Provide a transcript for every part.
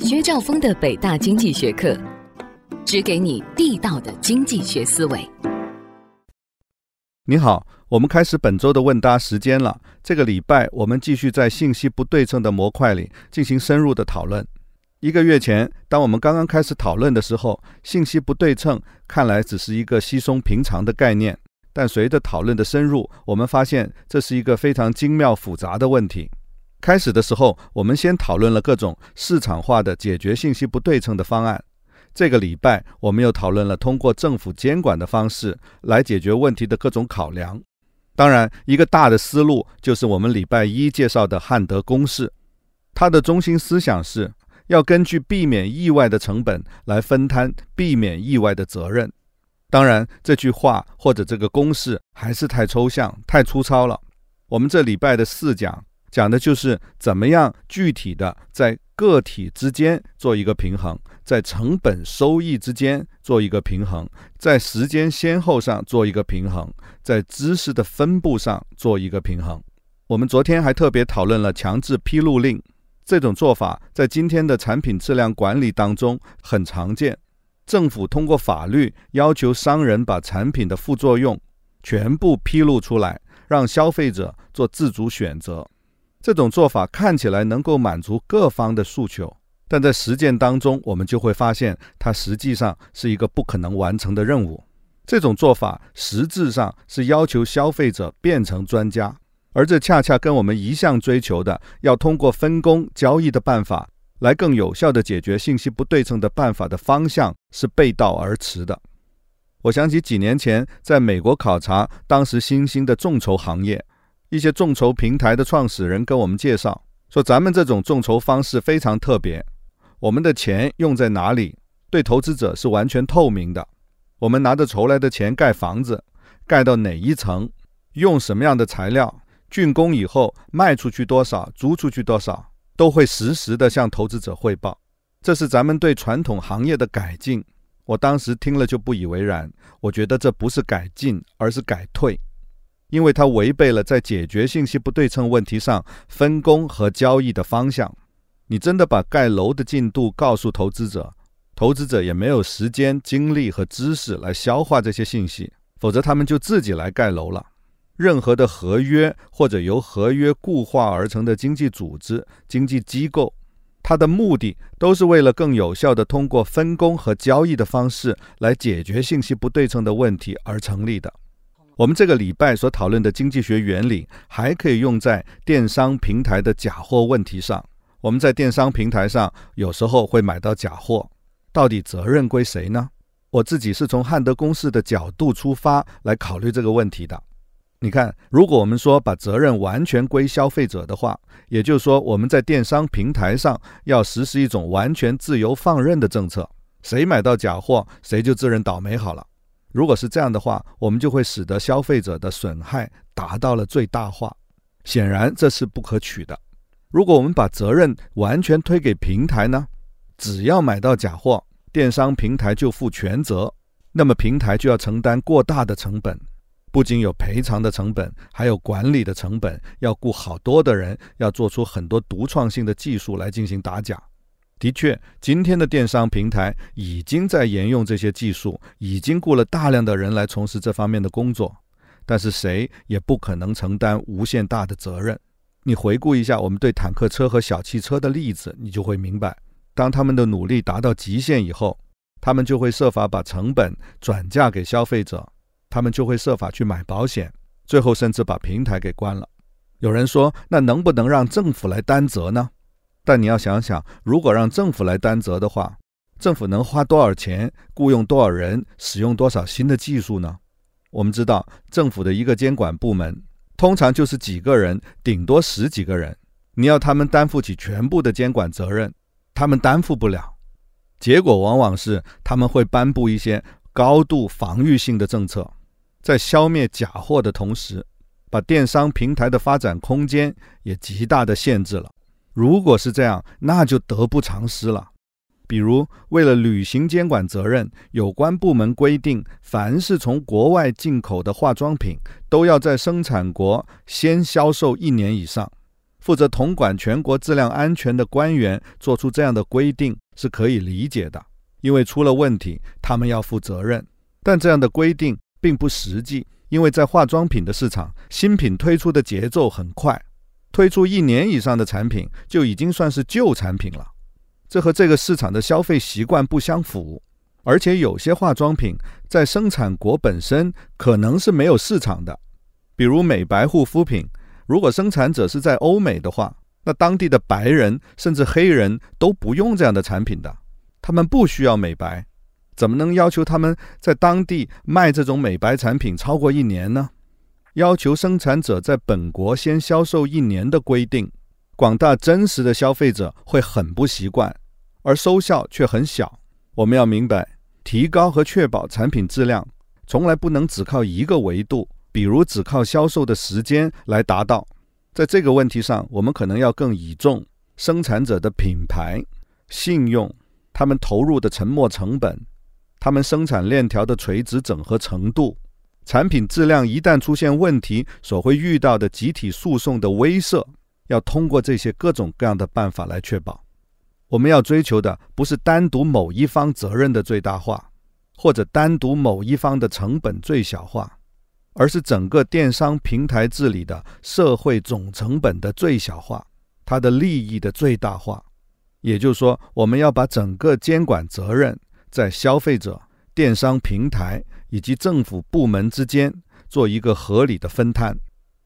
薛兆丰的北大经济学课，只给你地道的经济学思维。你好，我们开始本周的问答时间了。这个礼拜，我们继续在信息不对称的模块里进行深入的讨论。一个月前，当我们刚刚开始讨论的时候，信息不对称看来只是一个稀松平常的概念。但随着讨论的深入，我们发现这是一个非常精妙复杂的问题。开始的时候，我们先讨论了各种市场化的解决信息不对称的方案。这个礼拜，我们又讨论了通过政府监管的方式来解决问题的各种考量。当然，一个大的思路就是我们礼拜一介绍的汉德公式，它的中心思想是要根据避免意外的成本来分摊避免意外的责任。当然，这句话或者这个公式还是太抽象、太粗糙了。我们这礼拜的四讲。讲的就是怎么样具体的在个体之间做一个平衡，在成本收益之间做一个平衡，在时间先后上做一个平衡，在知识的分布上做一个平衡。我们昨天还特别讨论了强制披露令这种做法，在今天的产品质量管理当中很常见。政府通过法律要求商人把产品的副作用全部披露出来，让消费者做自主选择。这种做法看起来能够满足各方的诉求，但在实践当中，我们就会发现它实际上是一个不可能完成的任务。这种做法实质上是要求消费者变成专家，而这恰恰跟我们一向追求的要通过分工交易的办法来更有效地解决信息不对称的办法的方向是背道而驰的。我想起几年前在美国考察当时新兴的众筹行业。一些众筹平台的创始人跟我们介绍说，咱们这种众筹方式非常特别，我们的钱用在哪里，对投资者是完全透明的。我们拿着筹来的钱盖房子，盖到哪一层，用什么样的材料，竣工以后卖出去多少，租出去多少，都会实时的向投资者汇报。这是咱们对传统行业的改进。我当时听了就不以为然，我觉得这不是改进，而是改退。因为它违背了在解决信息不对称问题上分工和交易的方向。你真的把盖楼的进度告诉投资者，投资者也没有时间、精力和知识来消化这些信息，否则他们就自己来盖楼了。任何的合约或者由合约固化而成的经济组织、经济机构，它的目的都是为了更有效地通过分工和交易的方式来解决信息不对称的问题而成立的。我们这个礼拜所讨论的经济学原理，还可以用在电商平台的假货问题上。我们在电商平台上有时候会买到假货，到底责任归谁呢？我自己是从汉德公式的角度出发来考虑这个问题的。你看，如果我们说把责任完全归消费者的话，也就是说我们在电商平台上要实施一种完全自由放任的政策，谁买到假货，谁就自认倒霉好了。如果是这样的话，我们就会使得消费者的损害达到了最大化。显然这是不可取的。如果我们把责任完全推给平台呢？只要买到假货，电商平台就负全责，那么平台就要承担过大的成本，不仅有赔偿的成本，还有管理的成本，要雇好多的人，要做出很多独创性的技术来进行打假。的确，今天的电商平台已经在沿用这些技术，已经雇了大量的人来从事这方面的工作。但是谁也不可能承担无限大的责任。你回顾一下我们对坦克车和小汽车的例子，你就会明白，当他们的努力达到极限以后，他们就会设法把成本转嫁给消费者，他们就会设法去买保险，最后甚至把平台给关了。有人说，那能不能让政府来担责呢？但你要想想，如果让政府来担责的话，政府能花多少钱，雇佣多少人，使用多少新的技术呢？我们知道，政府的一个监管部门通常就是几个人，顶多十几个人。你要他们担负起全部的监管责任，他们担负不了。结果往往是他们会颁布一些高度防御性的政策，在消灭假货的同时，把电商平台的发展空间也极大的限制了。如果是这样，那就得不偿失了。比如，为了履行监管责任，有关部门规定，凡是从国外进口的化妆品，都要在生产国先销售一年以上。负责统管全国质量安全的官员做出这样的规定是可以理解的，因为出了问题，他们要负责任。但这样的规定并不实际，因为在化妆品的市场，新品推出的节奏很快，推出一年以上的产品就已经算是旧产品了。这和这个市场的消费习惯不相符，而且有些化妆品在生产国本身可能是没有市场的，比如美白护肤品。如果生产者是在欧美的话，那当地的白人甚至黑人都不用这样的产品的，他们不需要美白，怎么能要求他们在当地卖这种美白产品超过一年呢？要求生产者在本国先销售一年的规定，广大真实的消费者会很不习惯，而收效却很小。我们要明白，提高和确保产品质量，从来不能只靠一个维度。比如只靠销售的时间来达到，在这个问题上，我们可能要更倚重生产者的品牌、信用、他们投入的沉没成本、他们生产链条的垂直整合程度、产品质量一旦出现问题所会遇到的集体诉讼的威慑，要通过这些各种各样的办法来确保。我们要追求的不是单独某一方责任的最大化，或者单独某一方的成本最小化。而是整个电商平台治理的社会总成本的最小化，它的利益的最大化。也就是说，我们要把整个监管责任在消费者、电商平台以及政府部门之间做一个合理的分摊。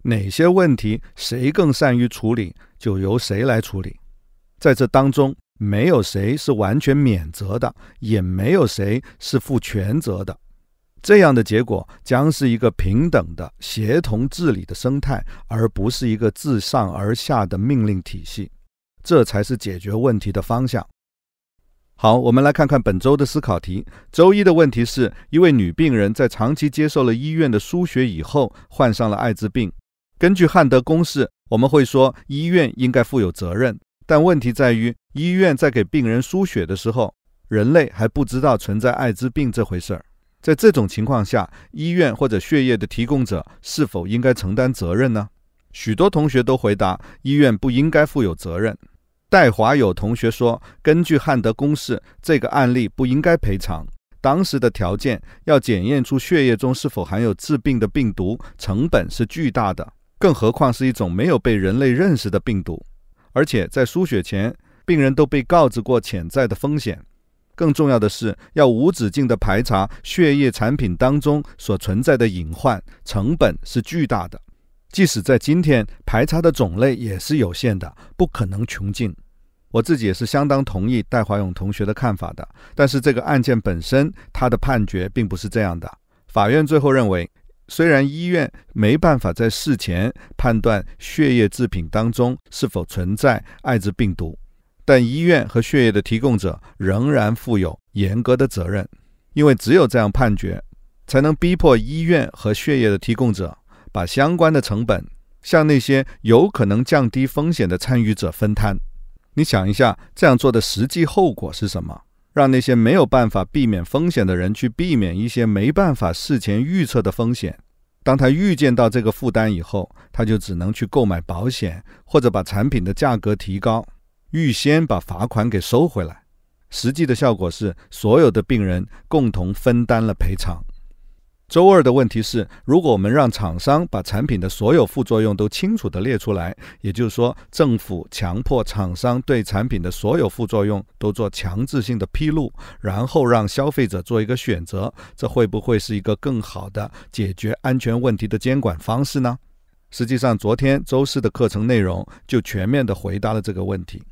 哪些问题谁更善于处理，就由谁来处理。在这当中，没有谁是完全免责的，也没有谁是负全责的。这样的结果将是一个平等的、协同治理的生态，而不是一个自上而下的命令体系。这才是解决问题的方向。好，我们来看看本周的思考题。周一的问题是一位女病人在长期接受了医院的输血以后，患上了艾滋病。根据汉德公式，我们会说医院应该负有责任。但问题在于，医院在给病人输血的时候，人类还不知道存在艾滋病这回事儿。在这种情况下，医院或者血液的提供者是否应该承担责任呢？许多同学都回答医院不应该负有责任。戴华有同学说，根据汉德公式，这个案例不应该赔偿。当时的条件要检验出血液中是否含有致病的病毒，成本是巨大的，更何况是一种没有被人类认识的病毒，而且在输血前，病人都被告知过潜在的风险。更重要的是，要无止境地排查血液产品当中所存在的隐患，成本是巨大的。即使在今天，排查的种类也是有限的，不可能穷尽。我自己也是相当同意戴华勇同学的看法的。但是这个案件本身，他的判决并不是这样的。法院最后认为，虽然医院没办法在事前判断血液制品当中是否存在艾滋病毒。但医院和血液的提供者仍然负有严格的责任，因为只有这样判决，才能逼迫医院和血液的提供者把相关的成本向那些有可能降低风险的参与者分摊。你想一下，这样做的实际后果是什么？让那些没有办法避免风险的人去避免一些没办法事前预测的风险。当他预见到这个负担以后，他就只能去购买保险，或者把产品的价格提高。预先把罚款给收回来，实际的效果是所有的病人共同分担了赔偿。周二的问题是：如果我们让厂商把产品的所有副作用都清楚地列出来，也就是说，政府强迫厂商对产品的所有副作用都做强制性的披露，然后让消费者做一个选择，这会不会是一个更好的解决安全问题的监管方式呢？实际上，昨天周四的课程内容就全面地回答了这个问题。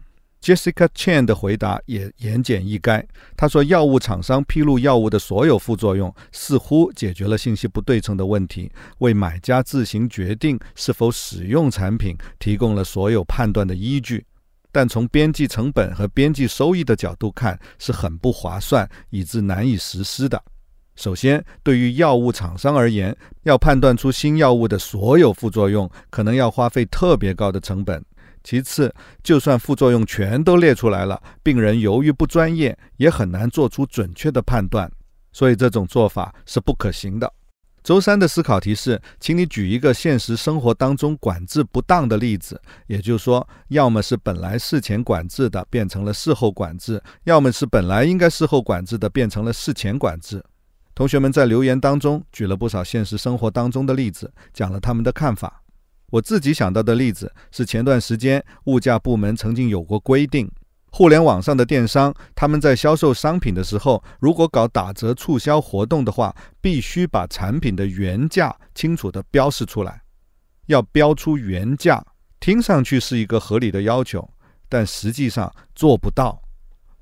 Jessica Chen 的回答也言简意赅。他说：“药物厂商披露药物的所有副作用，似乎解决了信息不对称的问题，为买家自行决定是否使用产品提供了所有判断的依据。但从边际成本和边际收益的角度看，是很不划算，以致难以实施的。首先，对于药物厂商而言，要判断出新药物的所有副作用，可能要花费特别高的成本。”其次，就算副作用全都列出来了，病人由于不专业，也很难做出准确的判断，所以这种做法是不可行的。周三的思考题是，请你举一个现实生活当中管制不当的例子，也就是说，要么是本来事前管制的变成了事后管制，要么是本来应该事后管制的变成了事前管制。同学们在留言当中举了不少现实生活当中的例子，讲了他们的看法。我自己想到的例子是，前段时间物价部门曾经有过规定。互联网上的电商，他们在销售商品的时候，如果搞打折促销活动的话，必须把产品的原价清楚地标示出来，要标出原价。听上去是一个合理的要求，但实际上做不到。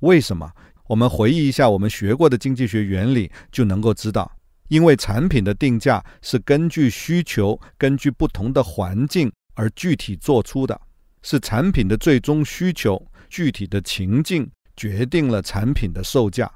为什么？我们回忆一下我们学过的经济学原理，就能够知道。因为产品的定价是根据需求、根据不同的环境而具体做出的，是产品的最终需求。具体的情境决定了产品的售价，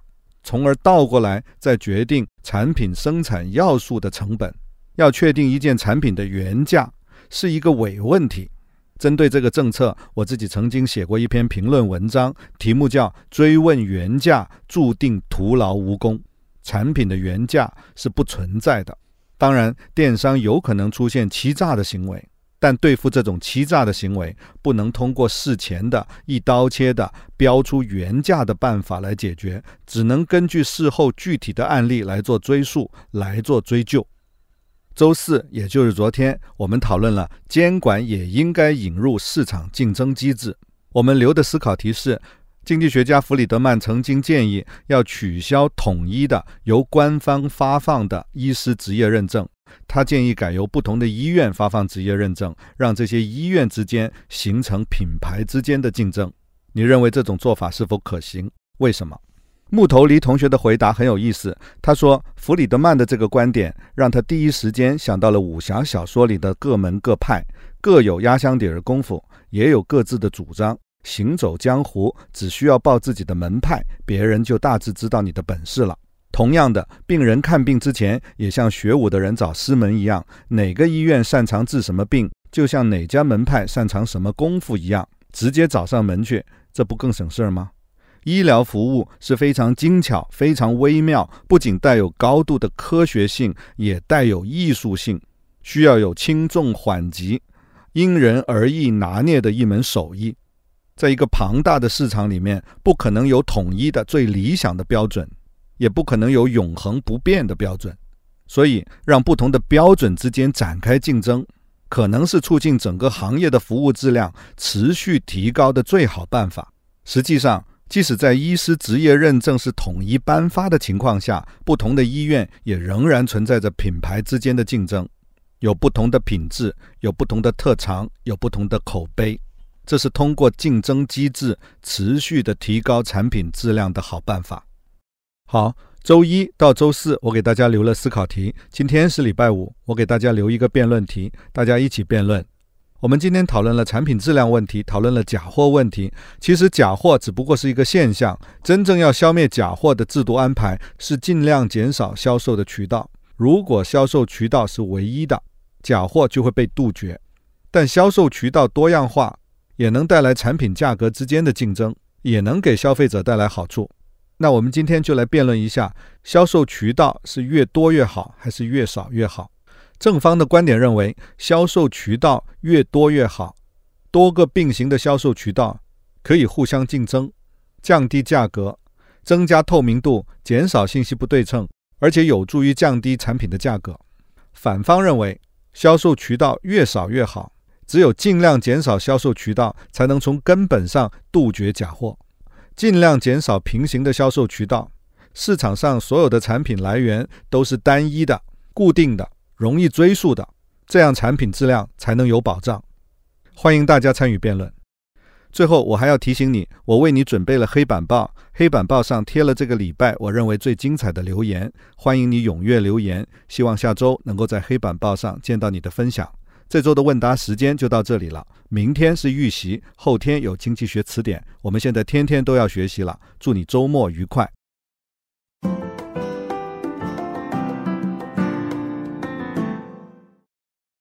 从而倒过来再决定产品生产要素的成本。要确定一件产品的原价是一个伪问题。针对这个政策，我自己曾经写过一篇评论文章，题目叫《追问原价注定徒劳无功》。产品的原价是不存在的，当然，电商有可能出现欺诈的行为。但对付这种欺诈的行为，不能通过事前的一刀切的标出原价的办法来解决，只能根据事后具体的案例来做追溯、来做追究。周四，也就是昨天，我们讨论了监管也应该引入市场竞争机制。我们留的思考题是。经济学家弗里德曼曾经建议要取消统一的由官方发放的医师执业认证，他建议改由不同的医院发放执业认证，让这些医院之间形成品牌之间的竞争。你认为这种做法是否可行？为什么？木头梨同学的回答很有意思。他说，弗里德曼的这个观点让他第一时间想到了武侠小说里的各门各派，各有压箱底儿功夫，也有各自的主张。行走江湖，只需要报自己的门派，别人就大致知道你的本事了。同样的，病人看病之前，也像学武的人找师门一样，哪个医院擅长治什么病，就像哪家门派擅长什么功夫一样，直接找上门去，这不更省事儿吗？医疗服务是非常精巧、非常微妙，不仅带有高度的科学性，也带有艺术性，需要有轻重缓急、因人而异拿捏的一门手艺。在一个庞大的市场里面，不可能有统一的最理想的标准，也不可能有永恒不变的标准。所以，让不同的标准之间展开竞争，可能是促进整个行业的服务质量持续提高的最好办法。实际上，即使在医师执业认证是统一颁发的情况下，不同的医院也仍然存在着品牌之间的竞争，有不同的品质，有不同的特长，有不同的口碑。这是通过竞争机制持续的提高产品质量的好办法。好，周一到周四我给大家留了思考题，今天是礼拜五，我给大家留一个辩论题，大家一起辩论。我们今天讨论了产品质量问题，讨论了假货问题。其实假货只不过是一个现象，真正要消灭假货的制度安排是尽量减少销售的渠道。如果销售渠道是唯一的，假货就会被杜绝。但销售渠道多样化。也能带来产品价格之间的竞争，也能给消费者带来好处。那我们今天就来辩论一下，销售渠道是越多越好，还是越少越好？正方的观点认为，销售渠道越多越好，多个并行的销售渠道可以互相竞争，降低价格，增加透明度，减少信息不对称，而且有助于降低产品的价格。反方认为，销售渠道越少越好。只有尽量减少销售渠道，才能从根本上杜绝假货。尽量减少平行的销售渠道，市场上所有的产品来源都是单一的、固定的、容易追溯的，这样产品质量才能有保障。欢迎大家参与辩论。最后，我还要提醒你，我为你准备了黑板报，黑板报上贴了这个礼拜我认为最精彩的留言，欢迎你踊跃留言。希望下周能够在黑板报上见到你的分享。这周的问答时间就到这里了。明天是预习，后天有经济学词典。我们现在天天都要学习了。祝你周末愉快。